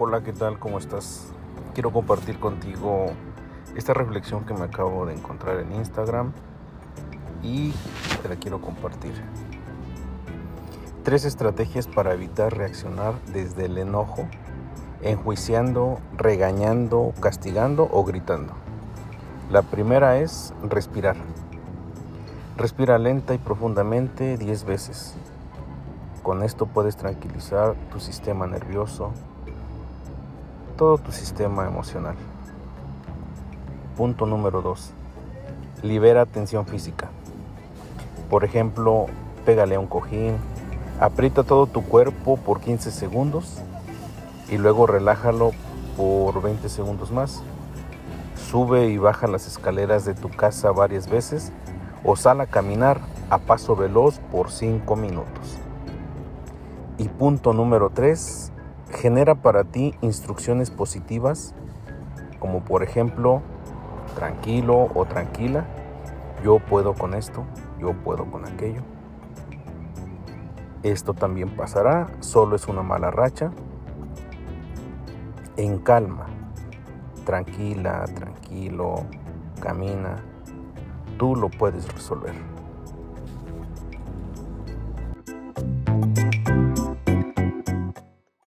Hola, ¿qué tal? ¿Cómo estás? Quiero compartir contigo esta reflexión que me acabo de encontrar en Instagram y te la quiero compartir. Tres estrategias para evitar reaccionar desde el enojo, enjuiciando, regañando, castigando o gritando. La primera es respirar. Respira lenta y profundamente 10 veces. Con esto puedes tranquilizar tu sistema nervioso, todo tu sistema emocional. Punto número 2. Libera tensión física. Por ejemplo, pégale a un cojín, aprieta todo tu cuerpo por 15 segundos y luego relájalo por 20 segundos más. Sube y baja las escaleras de tu casa varias veces o sal a caminar a paso veloz por 5 minutos. Y punto número 3, genera para ti instrucciones positivas, como por ejemplo, tranquilo o tranquila, yo puedo con esto, yo puedo con aquello. Esto también pasará, solo es una mala racha. En calma, tranquila, tranquilo, camina, tú lo puedes resolver.